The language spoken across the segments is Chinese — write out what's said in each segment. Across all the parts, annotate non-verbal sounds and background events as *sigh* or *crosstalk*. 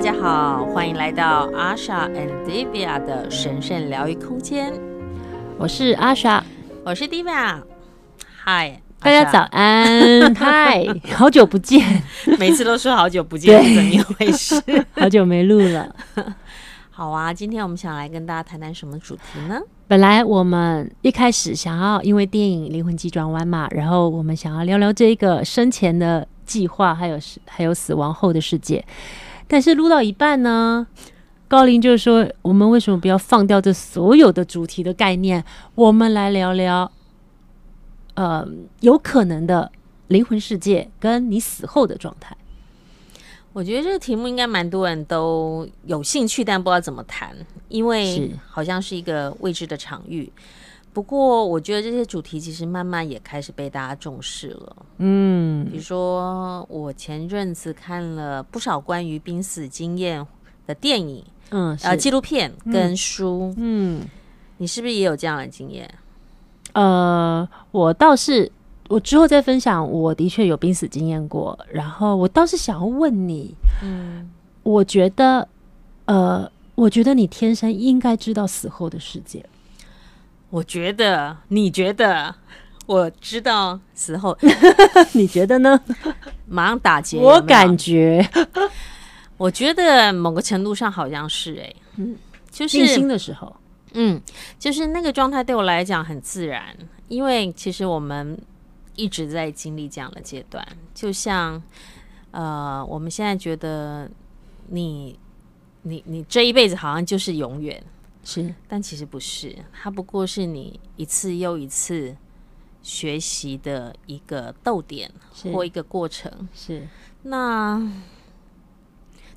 大家好，欢迎来到 Asha and Divya 的神圣疗愈空间。我是 Asha，我是 Divya。嗨，大家早安！*laughs* 嗨，好久不见，每次都说好久不见，是怎么一回事？*laughs* 好久没录了。*laughs* 好啊，今天我们想来跟大家谈谈什么主题呢？本来我们一开始想要因为电影《灵魂急转弯》嘛，然后我们想要聊聊这个生前的计划，还有还有死亡后的世界。但是录到一半呢，高林就说：“我们为什么不要放掉这所有的主题的概念？我们来聊聊，呃，有可能的灵魂世界跟你死后的状态。”我觉得这个题目应该蛮多人都有兴趣，但不知道怎么谈，因为好像是一个未知的场域。不过，我觉得这些主题其实慢慢也开始被大家重视了。嗯，比如说，我前阵子看了不少关于濒死经验的电影，嗯，呃，纪录片跟书。嗯，你是不是也有这样的经验？呃，我倒是，我之后再分享。我的确有濒死经验过，然后我倒是想要问你，嗯，我觉得，呃，我觉得你天生应该知道死后的世界。我觉得，你觉得，我知道时候，你觉得呢？马上打结。我感觉，*laughs* 我觉得某个程度上好像是哎、欸，嗯，就是静心的时候，嗯，就是那个状态对我来讲很自然，因为其实我们一直在经历这样的阶段，就像呃，我们现在觉得你，你，你这一辈子好像就是永远。是，但其实不是，它不过是你一次又一次学习的一个逗点或一个过程。是，那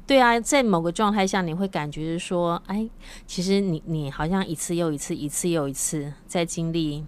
对啊，在某个状态下，你会感觉是说，哎，其实你你好像一次又一次，一次又一次在经历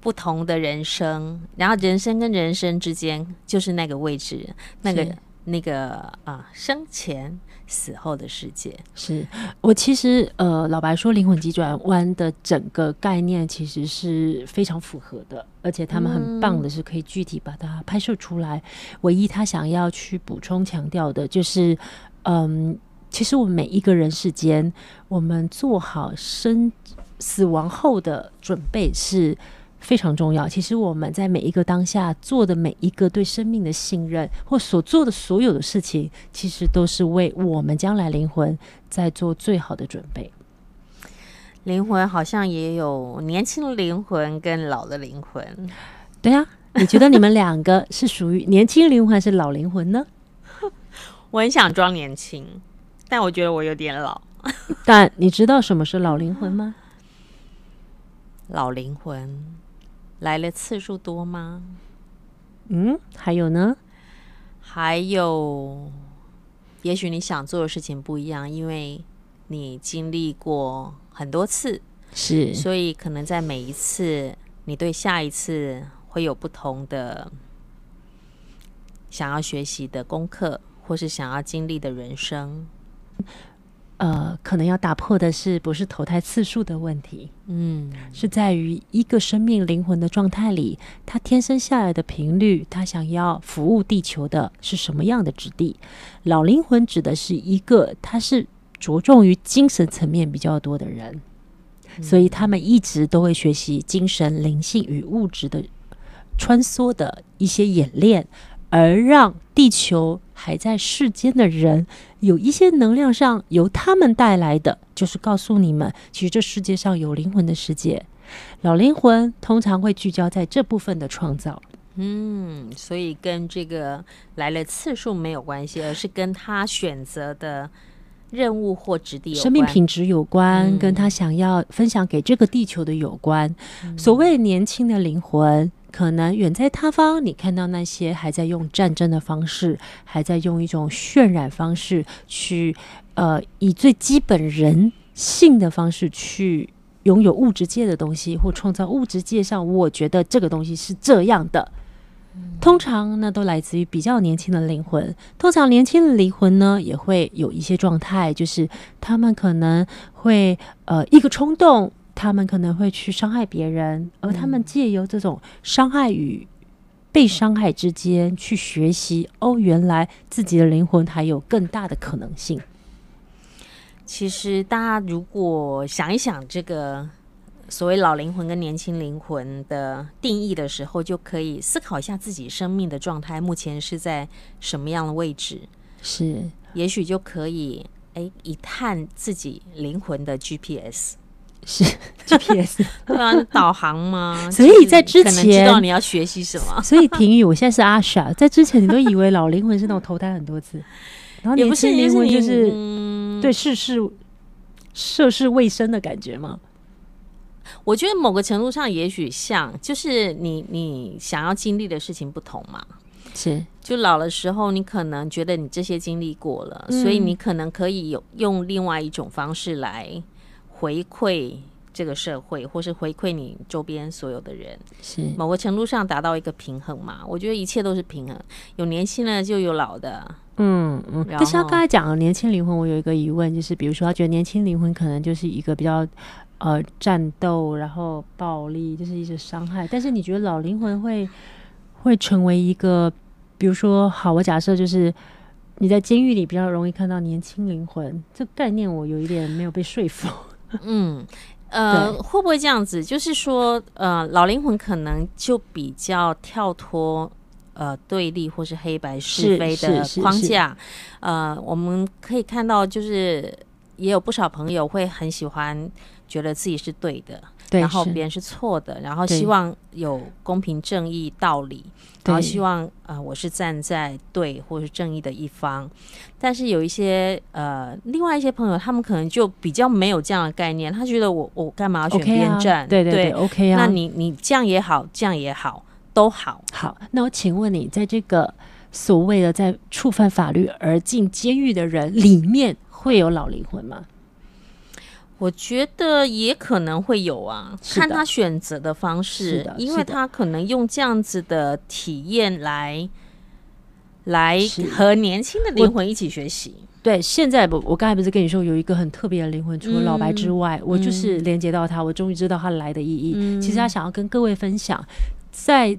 不同的人生，然后人生跟人生之间就是那个位置，那个那个啊，生前。死后的世界，是我其实呃，老白说灵魂急转弯的整个概念其实是非常符合的，而且他们很棒的是可以具体把它拍摄出来。唯一他想要去补充强调的就是，嗯，其实我们每一个人世间，我们做好生死亡后的准备是。非常重要。其实我们在每一个当下做的每一个对生命的信任，或所做的所有的事情，其实都是为我们将来灵魂在做最好的准备。灵魂好像也有年轻的灵魂跟老的灵魂。对啊，你觉得你们两个是属于年轻灵魂还是老灵魂呢？*laughs* 我很想装年轻，但我觉得我有点老。*laughs* 但你知道什么是老灵魂吗？老灵魂。来了次数多吗？嗯，还有呢？还有，也许你想做的事情不一样，因为你经历过很多次，是，所以可能在每一次，你对下一次会有不同的想要学习的功课，或是想要经历的人生。呃，可能要打破的是不是投胎次数的问题？嗯，是在于一个生命灵魂的状态里，他天生下来的频率，他想要服务地球的是什么样的质地？老灵魂指的是一个，他是着重于精神层面比较多的人，嗯，所以他们一直都会学习精神、灵性与物质的穿梭的一些演练。而让地球还在世间的人有一些能量上由他们带来的，就是告诉你们，其实这世界上有灵魂的世界。老灵魂通常会聚焦在这部分的创造。嗯，所以跟这个来了次数没有关系，而是跟他选择的任务或质地有关，生命品质有关，嗯，跟他想要分享给这个地球的有关。嗯，所谓年轻的灵魂。可能远在他方，你看到那些还在用战争的方式，还在用一种渲染方式去，呃，以最基本人性的方式去拥有物质界的东西，或创造物质界上，我觉得这个东西是这样的。通常那都来自于比较年轻的灵魂。通常年轻的灵魂呢，也会有一些状态，就是他们可能会呃一个冲动。他们可能会去伤害别人，而他们借由这种伤害与被伤害之间去学习。哦，原来自己的灵魂还有更大的可能性。其实，大家如果想一想这个所谓老灵魂跟年轻灵魂的定义的时候，就可以思考一下自己生命的状态目前是在什么样的位置。是，也许就可以哎，一探自己灵魂的 GPS。是 *laughs* GPS，*laughs* 对啊，导航吗？*laughs* 所以在之前知道你要学习什么。所以婷雨，我现在是阿傻，在之前你都以为老灵魂是那种投胎很多次，然后也不是灵魂就是对世事涉世未深的感觉吗？我觉得某个程度上也许像，就是你你想要经历的事情不同嘛。是，就老的时候，你可能觉得你这些经历过了，嗯，所以你可能可以有用另外一种方式来。回馈这个社会，或是回馈你周边所有的人，是某个程度上达到一个平衡嘛？我觉得一切都是平衡，有年轻的就有老的，嗯嗯。但是他刚才讲了年轻灵魂，我有一个疑问，就是比如说他觉得年轻灵魂可能就是一个比较呃战斗，然后暴力，就是一些伤害。但是你觉得老灵魂会会成为一个，比如说好，我假设就是你在监狱里比较容易看到年轻灵魂，这概念我有一点没有被说服。*laughs* 嗯，呃，会不会这样子？就是说，呃，老灵魂可能就比较跳脱呃对立或是黑白是非的框架。呃，我们可以看到，就是也有不少朋友会很喜欢觉得自己是对的。然后别人是错的，然后希望有公平正义道理，然后希望啊、呃，我是站在对或是正义的一方。但是有一些呃，另外一些朋友，他们可能就比较没有这样的概念，他觉得我我干嘛要选边站？Okay 啊、对对对，OK 啊。那你你这样也好，这样也好，都好。好，那我请问你，在这个所谓的在触犯法律而进监狱的人里面，会有老灵魂吗？我觉得也可能会有啊，看他选择的方式，因为他可能用这样子的体验来来和年轻的灵魂一起学习。对，现在不，我刚才不是跟你说有一个很特别的灵魂，除了老白之外，嗯、我就是连接到他，我终于知道他来的意义、嗯。其实他想要跟各位分享，在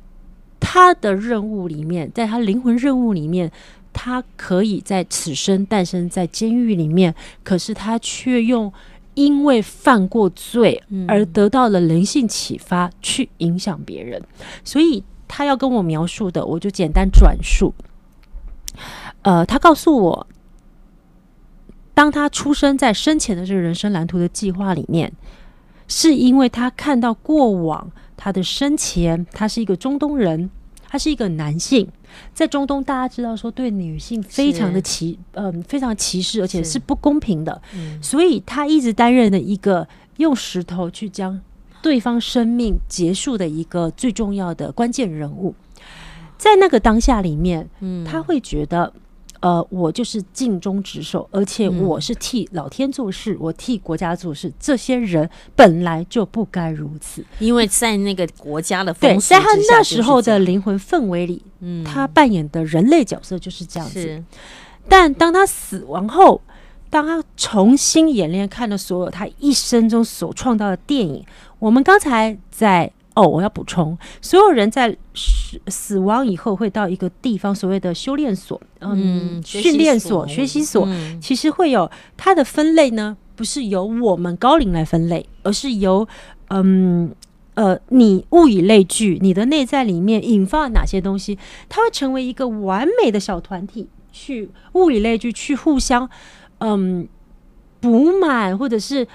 他的任务里面，在他灵魂任务里面，他可以在此生诞生在监狱里面，可是他却用。因为犯过罪而得到了人性启发，去影响别人，所以他要跟我描述的，我就简单转述。呃，他告诉我，当他出生在生前的这个人生蓝图的计划里面，是因为他看到过往他的生前，他是一个中东人。他是一个男性，在中东，大家知道说对女性非常的歧，嗯、呃，非常歧视，而且是不公平的。所以他一直担任的一个用石头去将对方生命结束的一个最重要的关键人物。在那个当下里面，他会觉得。呃，我就是尽忠职守，而且我是替老天做事，嗯，我替国家做事。这些人本来就不该如此，因为在那个国家的对，在他那时候的灵魂氛围里，嗯，他扮演的人类角色就是这样子。但当他死亡后，当他重新演练看了所有他一生中所创造的电影，我们刚才在。哦，我要补充，所有人在死死亡以后会到一个地方，所谓的修炼所，嗯，训练所、学习所，嗯，其实会有它的分类呢，不是由我们高龄来分类，而是由嗯呃你物以类聚，你的内在里面引发了哪些东西，它会成为一个完美的小团体，去物以类聚，去互相嗯补满，或者是。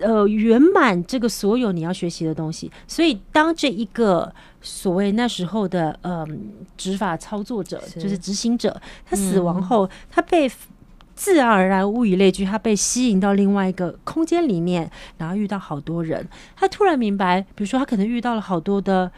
呃，圆满这个所有你要学习的东西，所以当这一个所谓那时候的嗯执法操作者，就是执行者，他死亡后，嗯，他被自然而然物以类聚，他被吸引到另外一个空间里面，然后遇到好多人，他突然明白，比如说他可能遇到了好多的。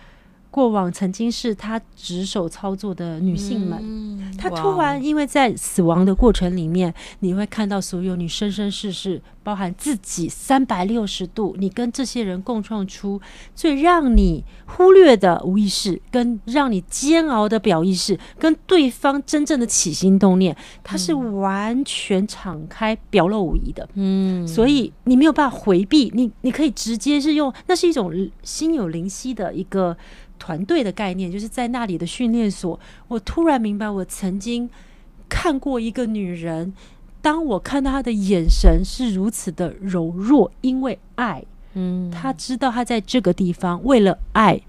过往曾经是他执手操作的女性们，嗯，他突然因为在死亡的过程里面，你会看到所有你生生世世，包含自己三百六十度，你跟这些人共创出最让你忽略的无意识，跟让你煎熬的表意识，跟对方真正的起心动念，它是完全敞开、表露无遗的。嗯，所以你没有办法回避，你你可以直接是用，那是一种心有灵犀的一个。团队的概念，就是在那里的训练所，我突然明白，我曾经看过一个女人，当我看到她的眼神是如此的柔弱，因为爱，嗯，她知道她在这个地方为了爱，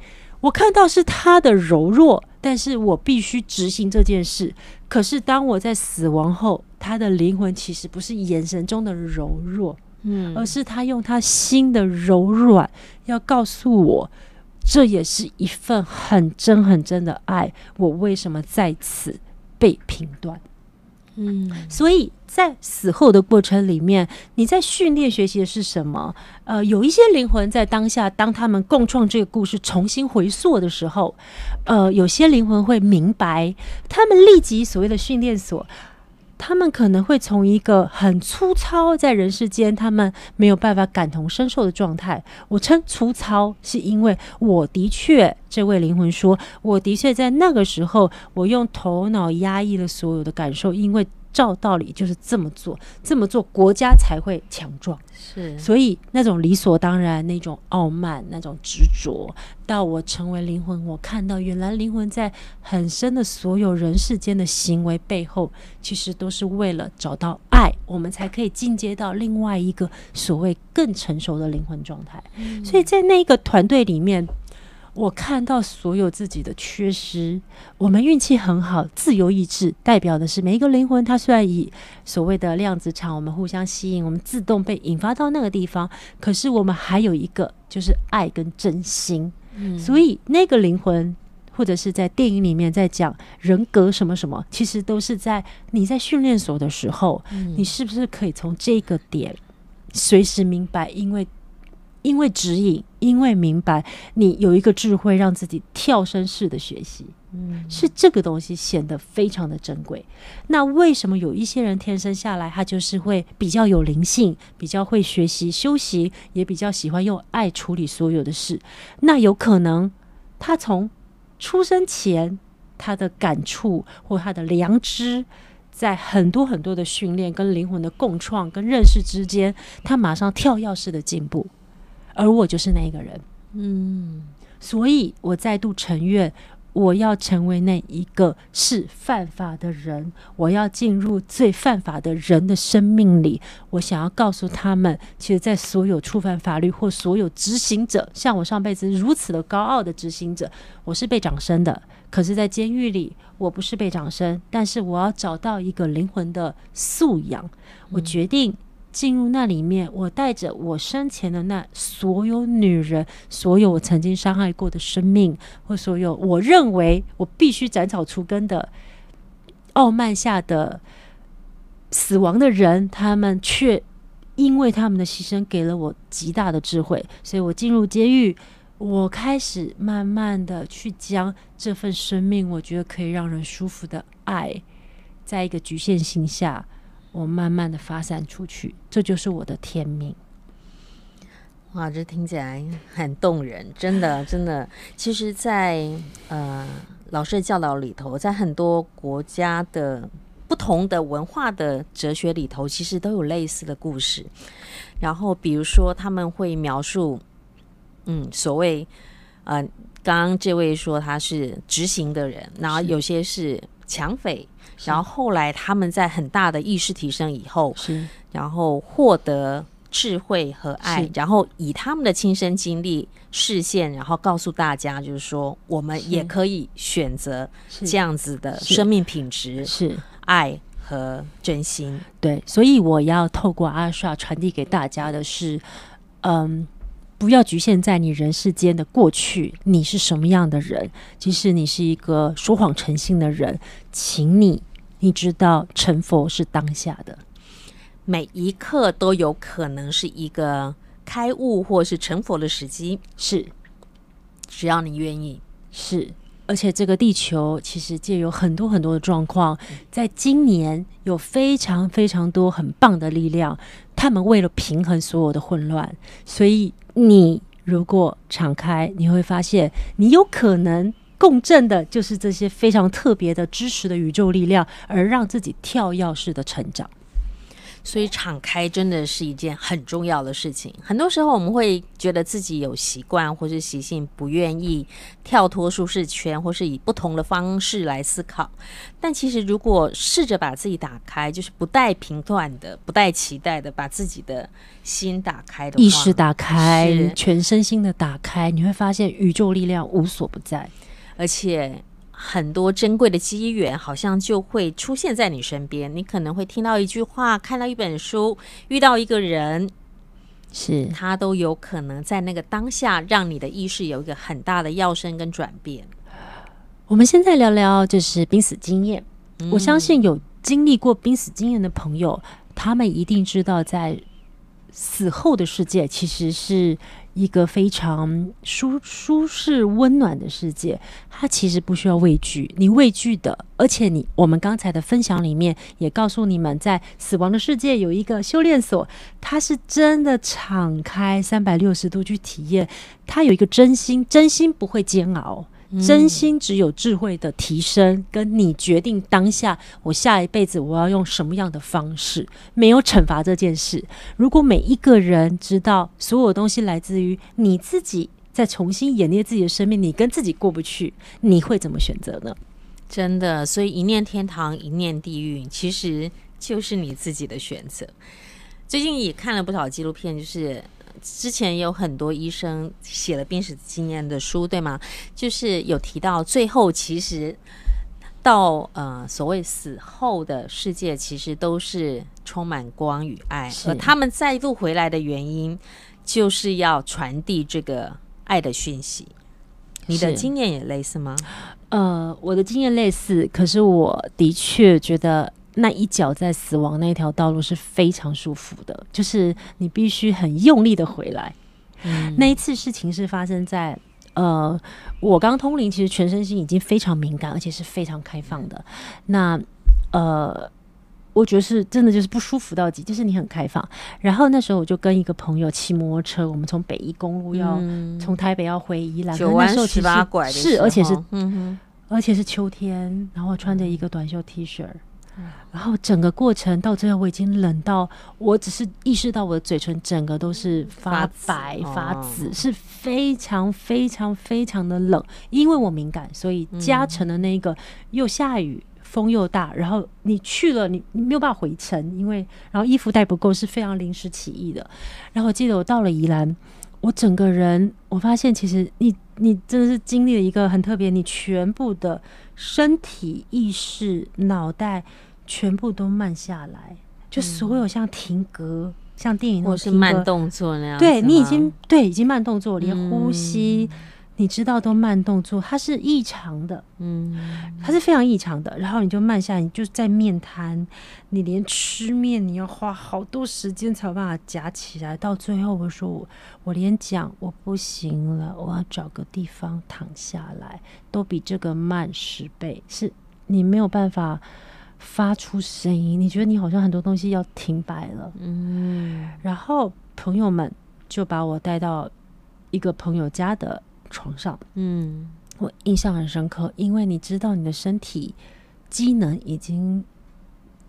我看到是她的柔弱，但是我必须执行这件事。可是当我在死亡后，她的灵魂其实不是眼神中的柔弱，嗯，而是她用她心的柔软，要告诉我。这也是一份很真很真的爱。我为什么在此被评断？嗯，所以在死后的过程里面，你在训练学习的是什么？呃，有一些灵魂在当下，当他们共创这个故事，重新回溯的时候，呃，有些灵魂会明白，他们立即所谓的训练所。他们可能会从一个很粗糙，在人世间他们没有办法感同身受的状态。我称粗糙，是因为我的确，这位灵魂说，我的确在那个时候，我用头脑压抑了所有的感受，因为。照道理就是这么做，这么做国家才会强壮。是，所以那种理所当然、那种傲慢、那种执着，到我成为灵魂，我看到原来灵魂在很深的所有人世间的行为背后，其实都是为了找到爱，我们才可以进阶到另外一个所谓更成熟的灵魂状态。嗯。所以在那个团队里面。我看到所有自己的缺失，我们运气很好，自由意志代表的是每一个灵魂，它虽然以所谓的量子场，我们互相吸引，我们自动被引发到那个地方，可是我们还有一个就是爱跟真心。嗯，所以那个灵魂，或者是在电影里面在讲人格什么什么，其实都是在你在训练所的时候，你是不是可以从这个点随时明白？因为因为指引，因为明白，你有一个智慧，让自己跳升式的学习，嗯，是这个东西显得非常的珍贵。那为什么有一些人天生下来，他就是会比较有灵性，比较会学习修习，也比较喜欢用爱处理所有的事？那有可能他从出生前他的感触或他的良知，在很多很多的训练跟灵魂的共创跟认识之间，他马上跳跃式的进步。而我就是那一个人，嗯，所以我再度承认，我要成为那一个是犯法的人，我要进入最犯法的人的生命里。我想要告诉他们，其实，在所有触犯法律或所有执行者，像我上辈子如此的高傲的执行者，我是被掌声的。可是，在监狱里，我不是被掌声，但是我要找到一个灵魂的素养。我决定。进入那里面，我带着我生前的那所有女人，所有我曾经伤害过的生命，或所有我认为我必须斩草除根的傲慢下的死亡的人，他们却因为他们的牺牲给了我极大的智慧，所以我进入监狱，我开始慢慢的去将这份生命，我觉得可以让人舒服的爱，在一个局限性下。我慢慢的发散出去，这就是我的天命。哇，这听起来很动人，真的，*laughs* 真的。其实在，在呃老师的教导里头，在很多国家的不同的文化的哲学里头，其实都有类似的故事。然后，比如说他们会描述，嗯，所谓呃，刚刚这位说他是执行的人，然后有些是抢匪。然后后来他们在很大的意识提升以后，是然后获得智慧和爱，然后以他们的亲身经历视线，然后告诉大家，就是说我们也可以选择这样子的生命品质，是爱和真心。对，所以我要透过阿帅传递给大家的是，嗯。不要局限在你人世间的过去，你是什么样的人？即使你是一个说谎成性的人，请你，你知道成佛是当下的，每一刻都有可能是一个开悟或是成佛的时机。是，只要你愿意。是，而且这个地球其实借有很多很多的状况，在今年有非常非常多很棒的力量，他们为了平衡所有的混乱，所以。你如果敞开，你会发现，你有可能共振的就是这些非常特别的知识的宇宙力量，而让自己跳跃式的成长。所以敞开真的是一件很重要的事情。很多时候我们会觉得自己有习惯或是习性，不愿意跳脱舒适圈，或是以不同的方式来思考。但其实如果试着把自己打开，就是不带评断的、不带期待的，把自己的心打开的话，意识打开，全身心的打开，你会发现宇宙力量无所不在，而且。很多珍贵的机缘，好像就会出现在你身边。你可能会听到一句话，看到一本书，遇到一个人，是他都有可能在那个当下，让你的意识有一个很大的跃升跟转变。我们现在聊聊就是濒死经验。嗯。我相信有经历过濒死经验的朋友，他们一定知道，在死后的世界其实是。一个非常舒舒适温暖的世界，它其实不需要畏惧。你畏惧的，而且你我们刚才的分享里面也告诉你们，在死亡的世界有一个修炼所，它是真的敞开三百六十度去体验，它有一个真心，真心不会煎熬。真心只有智慧的提升，跟你决定当下，我下一辈子我要用什么样的方式，没有惩罚这件事。如果每一个人知道所有东西来自于你自己，再重新演练自己的生命，你跟自己过不去，你会怎么选择呢？真的，所以一念天堂，一念地狱，其实就是你自己的选择。最近也看了不少纪录片，就是。之前有很多医生写了濒死经验的书，对吗？就是有提到最后，其实到呃所谓死后的世界，其实都是充满光与爱。而他们再度回来的原因，就是要传递这个爱的讯息。你的经验也类似吗？呃，我的经验类似，可是我的确觉得。那一脚在死亡那条道路是非常舒服的，就是你必须很用力的回来。嗯。那一次事情是发生在呃，我刚通灵，其实全身心已经非常敏感，而且是非常开放的。那呃，我觉得是真的就是不舒服到极，就是你很开放。然后那时候我就跟一个朋友骑摩托车，我们从北宜公路要从台北要回宜兰，九弯十八拐的是，而且是嗯哼，而且是秋天，然后穿着一个短袖 T 恤。然后整个过程到最后，我已经冷到，我只是意识到我的嘴唇整个都是发白发紫，是非常非常非常的冷。因为我敏感，所以加成的那个又下雨，风又大，然后你去了，你你没有办法回程，因为然后衣服带不够，是非常临时起意的。然后我记得我到了宜兰，我整个人我发现其实你你真的是经历了一个很特别，你全部的身体意识脑袋。全部都慢下来，就所有像停格，嗯、像电影或是慢动作那样。对，你已经对已经慢动作，连呼吸、嗯、你知道都慢动作，它是异常的，嗯，它是非常异常的。然后你就慢下来，你就在面瘫，你连吃面你要花好多时间才有办法夹起来。到最后我说我我连讲我不行了，我要找个地方躺下来，都比这个慢十倍，是你没有办法。发出声音，你觉得你好像很多东西要停摆了，嗯，然后朋友们就把我带到一个朋友家的床上，嗯，我印象很深刻，因为你知道你的身体机能已经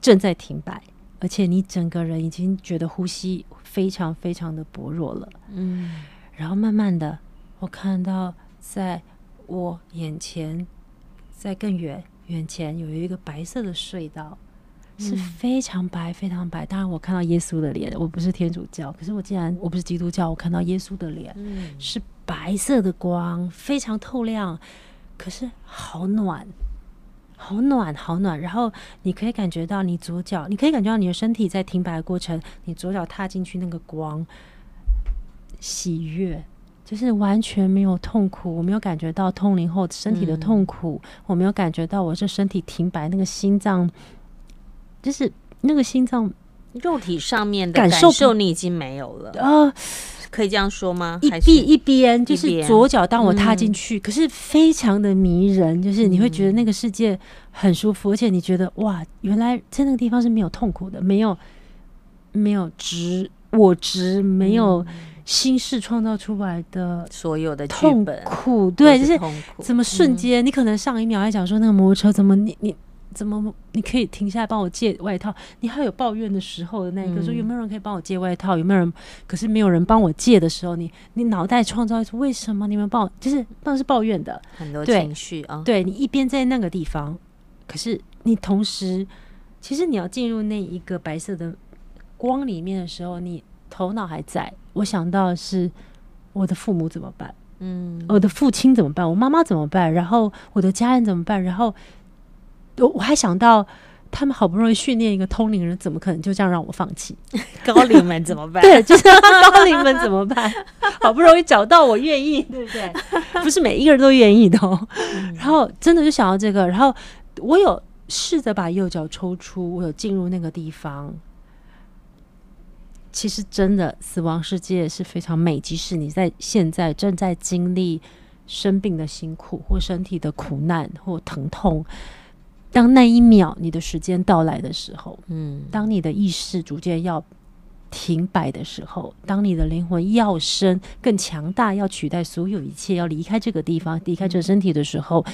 正在停摆，而且你整个人已经觉得呼吸非常非常的薄弱了，嗯，然后慢慢的我看到在我眼前，在更远。远前有一个白色的隧道，是非常白，非常白。当然，我看到耶稣的脸。我不是天主教，可是我既然我不是基督教，我看到耶稣的脸，是白色的光，非常透亮，可是好暖，好暖，好暖。然后你可以感觉到你左脚，你可以感觉到你的身体在停摆的过程，你左脚踏进去那个光，喜悦。就是完全没有痛苦，我没有感觉到通灵后身体的痛苦，我没有感觉到我这身体停摆，那个心脏，就是那个心脏肉体上面的感受你已经没有了啊，可以这样说吗？一边一边就是左脚，当我踏进去，嗯，可是非常的迷人，就是你会觉得那个世界很舒服，而且你觉得哇，原来在那个地方是没有痛苦的，没有没有执我执，没有。心事创造出来的所有的痛苦，对，就是怎么瞬间，你可能上一秒还讲说那个摩托车怎么你你怎么你可以停下来帮我借外套？你还有抱怨的时候的那个，嗯、说有没有人可以帮我借外套？有没有人？可是没有人帮我借的时候，你你脑袋创造出为什么你们帮我？就是那是抱怨的很多情绪啊。对，你一边在那个地方，可是你同时，其实你要进入那一个白色的光里面的时候，你头脑还在。我想到的是我的父母怎么办？嗯，我的父亲怎么办？我妈妈怎么办？然后我的家人怎么办？然后。我我还想到，他们好不容易训练一个通灵人，怎么可能就这样让我放弃？*laughs* 高龄们怎么办？*laughs* 对，就是高龄们怎么办？*laughs* 好不容易找到我愿意，对不对？不是每一个人都愿意的哦。然后真的就想到这个，然后我有试着把右脚抽出，我有进入那个地方。其实真的，死亡世界是非常美，即使你在现在正在经历生病的辛苦，或身体的苦难，或疼痛。当那一秒你的时间到来的时候，嗯，当你的意识逐渐要停摆的时候，当你的灵魂要生更强大，要取代所有一切，要离开这个地方，离开这个身体的时候，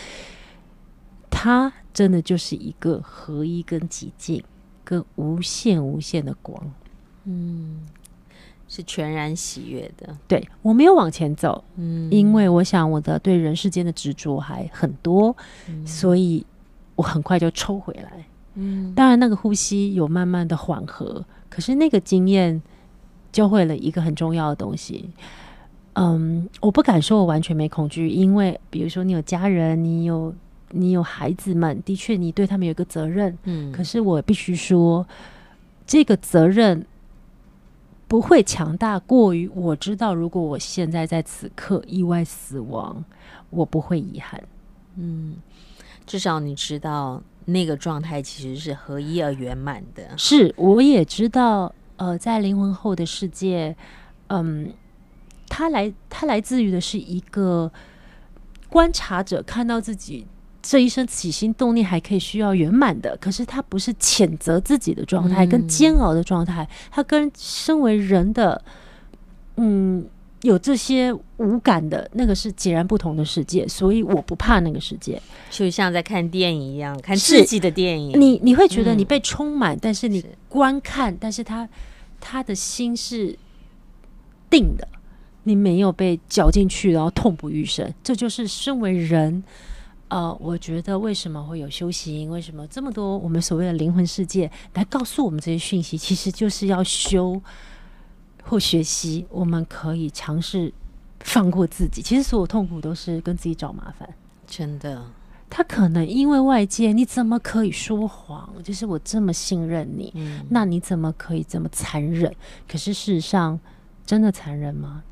它真的就是一个合一、跟极静、跟无限、无限的光，嗯，是全然喜悦的。对，我没有往前走，嗯，因为我想我的对人世间的执着还很多，嗯，所以。我很快就抽回来，嗯，当然那个呼吸有慢慢的缓和，可是那个经验教会了一个很重要的东西，嗯，我不敢说我完全没恐惧，因为比如说你有家人，你有你有孩子们，的确你对他们有一个责任，嗯，可是我必须说，这个责任不会强大过于我知道，如果我现在在此刻意外死亡，我不会遗憾，嗯。至少你知道那个状态其实是合一而圆满的。是，我也知道，呃，在灵魂后的世界，嗯，它来，它来自于的是一个观察者看到自己这一生起心动念还可以需要圆满的，可是他不是谴责自己的状态，跟煎熬的状态，他跟身为人的，嗯。有这些无感的那个是截然不同的世界，所以我不怕那个世界，就像在看电影一样，看自己的电影。你你会觉得你被充满，嗯、但是你观看，是但是他他的心是定的，你没有被搅进去，然后痛不欲生。这就是身为人，呃，我觉得为什么会有修行，为什么这么多我们所谓的灵魂世界来告诉我们这些讯息，其实就是要修。或学习，我们可以尝试放过自己。其实所有痛苦都是跟自己找麻烦，真的。他可能因为外界，你怎么可以说谎？就是我这么信任你，嗯、那你怎么可以这么残忍？可是事实上，真的残忍吗？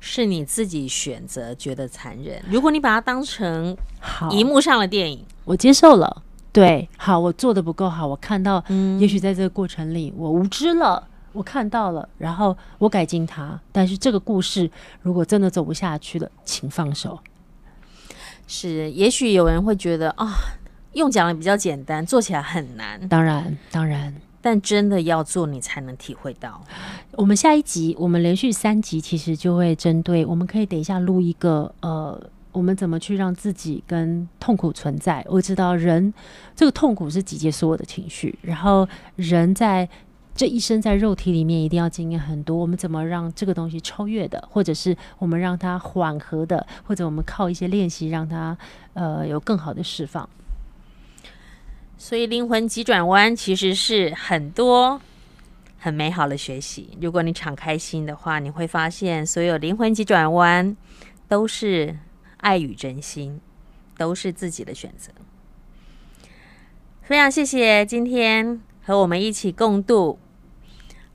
是你自己选择觉得残忍。如果你把它当成好荧幕上的电影，我接受了。对，好，我做的不够好，我看到，也许在这个过程里，我无知了。我看到了，然后我改进它。但是这个故事如果真的走不下去了，请放手。是，也许有人会觉得啊、哦，用讲的比较简单，做起来很难。当然，当然，但真的要做，你才能体会到。我们下一集，我们连续三集，其实就会针对，我们可以等一下录一个，呃，我们怎么去让自己跟痛苦存在。我知道人这个痛苦是集结所有的情绪，然后人在。这一生在肉体里面一定要经验很多，我们怎么让这个东西超越的，或者是我们让它缓和的，或者我们靠一些练习让它呃有更好的释放。所以灵魂急转弯其实是很多很美好的学习。如果你敞开心的话，你会发现所有灵魂急转弯都是爱与真心，都是自己的选择。非常谢谢今天和我们一起共度。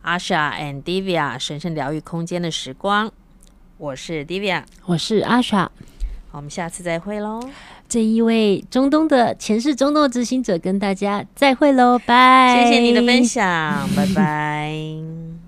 Asha and Divya 神圣疗愈空间的时光，我是 Divya，我是 Asha，好，我们下次再会喽。这一位中东的前世中东的执行者跟大家再会喽，拜，谢谢你的分享，拜拜。